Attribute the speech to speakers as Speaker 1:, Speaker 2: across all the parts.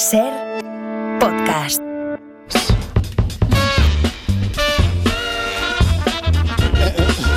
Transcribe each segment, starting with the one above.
Speaker 1: Ser podcast.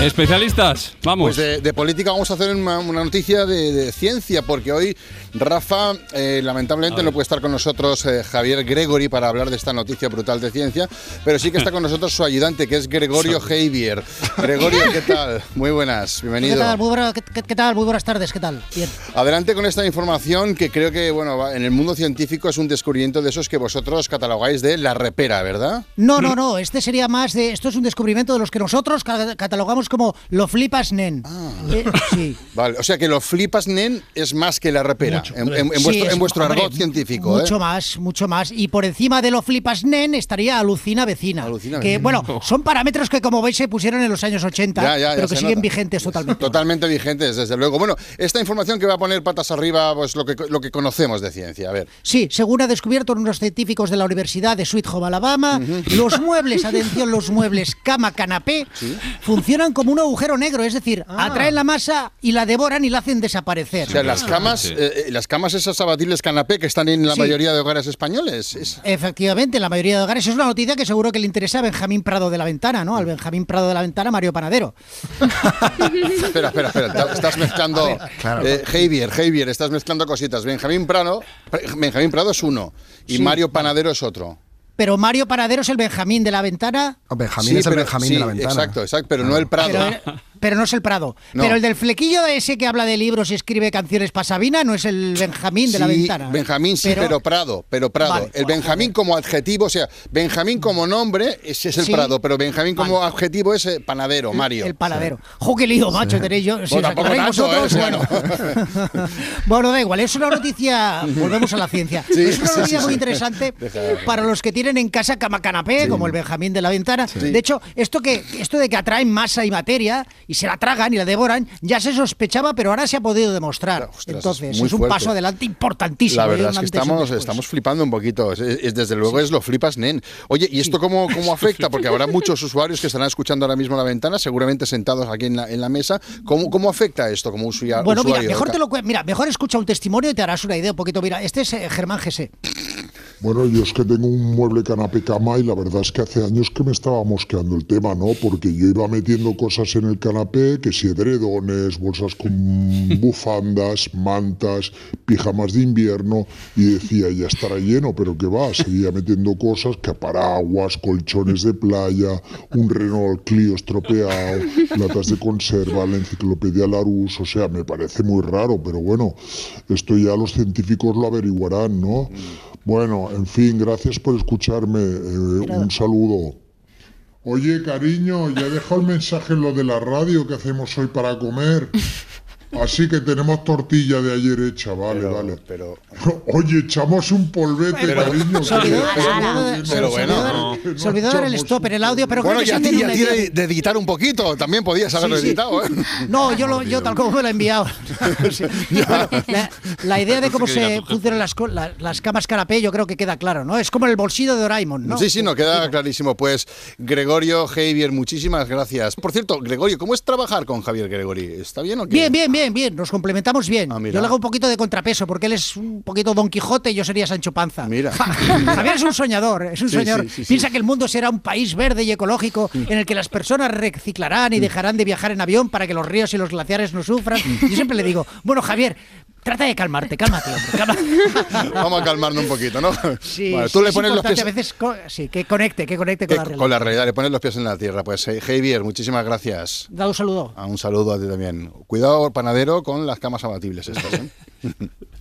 Speaker 2: Especialistas, vamos.
Speaker 3: Pues de, de política vamos a hacer una, una noticia de, de ciencia, porque hoy Rafa eh, lamentablemente no puede estar con nosotros eh, Javier Gregory para hablar de esta noticia brutal de ciencia, pero sí que está con nosotros su ayudante, que es Gregorio Javier. Gregorio, ¿qué tal? Muy buenas, bienvenido.
Speaker 4: ¿Qué tal? Muy, buena- qué- qué- qué tal? Muy buenas tardes, ¿qué tal? Bien.
Speaker 3: Adelante con esta información que creo que, bueno, en el mundo científico es un descubrimiento de esos que vosotros catalogáis de la repera, ¿verdad?
Speaker 4: No, no, no, este sería más de. Esto es un descubrimiento de los que nosotros ca- catalogamos como lo flipas nen. Eh, sí.
Speaker 3: Vale, o sea que lo flipas, nen, es más que la repera, en, en- en
Speaker 4: Sí,
Speaker 3: vuestro,
Speaker 4: es-
Speaker 3: en vuestro
Speaker 4: hombre,
Speaker 3: argot científico.
Speaker 4: Mucho
Speaker 3: ¿eh?
Speaker 4: más, mucho más. Y por encima de lo flipas nen estaría alucina vecina.
Speaker 3: Alucina
Speaker 4: que,
Speaker 3: vecina.
Speaker 4: bueno, son parámetros que como veis se pusieron en los años 80,
Speaker 3: Ya, ya, ya
Speaker 4: pero que siguen
Speaker 3: nota.
Speaker 4: vigentes totalmente.
Speaker 3: Totalmente vigentes, desde luego. Bueno, esta información que va a poner patas arriba, pues lo que, lo que conocemos de ciencia. A ver.
Speaker 4: Sí, según ha descubierto unos científicos de la Universidad de Sweet Home, Alabama, los muebles, atención, los muebles cama-canapé funcionan como un agujero negro, es decir, atraen la masa y la devoran y la hacen desaparecer.
Speaker 3: O sea, las camas,
Speaker 2: sí.
Speaker 3: eh, eh, las camas esas abatibles canapé que están en la
Speaker 4: Sí.
Speaker 3: mayoría de hogares españoles. es-
Speaker 4: Efectivamente, en la mayoría de hogares es una noticia que seguro que le interesa a Benjamín Prado de la Ventana, ¿no? Al Benjamín Prado de la Ventana, Mario Panadero.
Speaker 3: Espera, espera, espera. Estás mezclando. eh, Javier, Javier, estás mezclando cositas. Benjamín Prado, Benjamín Prado es uno y
Speaker 4: Sí.
Speaker 3: Mario Panadero es otro.
Speaker 4: Pero Mario Panadero es el Benjamín de la Ventana,
Speaker 5: Oh, Benjamín
Speaker 3: Sí,
Speaker 5: es el
Speaker 3: pero-
Speaker 5: Benjamín
Speaker 3: sí,
Speaker 5: de la ventana.
Speaker 3: Exacto, exacto, pero no el Prado.
Speaker 4: pero, pero no es el Prado.
Speaker 3: No.
Speaker 4: Pero el del flequillo ese que habla de libros y escribe canciones para Sabina no es el Benjamín de la
Speaker 3: Sí,
Speaker 4: Ventana.
Speaker 3: Benjamín sí, pero, Prado, pero Prado.
Speaker 4: Vale,
Speaker 3: el. Benjamín como adjetivo, o sea, Benjamín como nombre ese es el
Speaker 4: Sí.
Speaker 3: Prado, pero Benjamín como adjetivo es eh, panadero, Mario.
Speaker 4: El panadero. ¡Jo, qué lío, macho! Tenéis yo. Si
Speaker 3: tanto,
Speaker 4: vosotros,
Speaker 3: ¿eh?
Speaker 4: bueno. bueno, da igual. Es una noticia. Volvemos a la ciencia.
Speaker 3: Sí,
Speaker 4: es una
Speaker 3: sí,
Speaker 4: noticia
Speaker 3: sí,
Speaker 4: muy
Speaker 3: sí.
Speaker 4: interesante
Speaker 3: Deja-
Speaker 4: para los que tienen en casa cama canapé, como el Benjamín de la ventana. De hecho, esto que esto de que atraen masa y materia y se la tragan y la devoran, ya se sospechaba, pero ahora se ha podido demostrar.
Speaker 3: Ostras, es
Speaker 4: Entonces,
Speaker 3: muy
Speaker 4: es un
Speaker 3: fuerte.
Speaker 4: paso adelante importantísimo.
Speaker 3: La
Speaker 4: ¿eh?
Speaker 3: verdad es que
Speaker 4: y
Speaker 3: estamos, estamos flipando un poquito. Es- es- desde luego es lo flipas, nen. Oye, ¿y esto cómo, cómo afecta? Porque habrá muchos usuarios que estarán escuchando ahora mismo la ventana, seguramente sentados aquí en la, en la mesa. ¿Cómo, ¿Cómo afecta esto como usuario?
Speaker 4: Bueno, mira,
Speaker 3: usuario?
Speaker 4: mejor te lo mira, mejor escucha un testimonio y te harás una idea un poquito. Mira, este es eh, Germán Gese.
Speaker 6: Bueno, yo es que tengo un mueble canapé cama y la verdad es que hace años que me estaba mosqueando el tema, ¿no? Porque yo iba metiendo cosas en el canapé, que si edredones, bolsas con bufandas, mantas, pijamas de invierno, y decía, ya estará lleno, pero ¿qué va? Seguía metiendo cosas, que paraguas, colchones de playa, un Renault Clio estropeado, latas de conserva, la enciclopedia Larousse, o sea, me parece muy raro, pero bueno, esto ya los científicos lo averiguarán, ¿no? Bueno, en fin, gracias por escucharme. eh, un saludo. Oye, cariño, ya dejo el mensaje en lo de la radio que hacemos hoy para comer. Así que tenemos tortilla de ayer hecha, vale,
Speaker 3: Pero-
Speaker 6: vale.
Speaker 3: pero-
Speaker 6: Oye, echamos un polvete, cariño. Que-
Speaker 3: Pero bueno.
Speaker 4: se olvidó dar el stop en el audio, pero
Speaker 3: Bueno,
Speaker 4: creo que
Speaker 3: ya
Speaker 4: se
Speaker 3: ti,
Speaker 4: envió
Speaker 3: ya
Speaker 4: una
Speaker 3: ti
Speaker 4: idea-
Speaker 3: de, de editar un poquito. También podías haberlo
Speaker 4: Sí, sí.
Speaker 3: editado, ¿eh?
Speaker 4: No, yo, lo, yo tal como me lo he enviado. Sí. Bueno, la, la idea de cómo se funcionan las, la- las camas canapé yo creo que queda claro, ¿no? Es como el bolsillo de Doraemon, ¿no?
Speaker 3: Sí, sí, no, queda clarísimo. Pues Gregorio Javier, muchísimas gracias. Por cierto, Gregorio, ¿cómo es trabajar con Javier Gregory? ¿Está bien o qué?
Speaker 4: Bien, bien, bien, bien, nos complementamos bien.
Speaker 3: Ah,
Speaker 4: yo le hago un poquito de contrapeso porque él es un poquito Don Quijote y yo sería Sancho Panza.
Speaker 3: Mira.
Speaker 4: Javier es un soñador, es un
Speaker 3: Sí, sí, sí, sí.
Speaker 4: Piensa que el mundo será un país verde y ecológico en el que las personas reciclarán y dejarán de viajar en avión para que los ríos y los glaciares no sufran. Yo siempre le digo, bueno, Javier, trata de calmarte, cálmate, hombre, cálmate.
Speaker 3: Vamos a calmarnos un poquito, ¿no?
Speaker 4: Sí, sí,
Speaker 3: tú le
Speaker 4: es
Speaker 3: pones los pies.
Speaker 4: a veces co- sí, que conecte, que conecte con la realidad.
Speaker 3: con la realidad, le pones los pies en la tierra. Pues eh, Javier, muchísimas gracias.
Speaker 4: Da un saludo.
Speaker 3: Ah, un saludo a ti también. Cuidado, panadero, con las camas abatibles estas, ¿eh?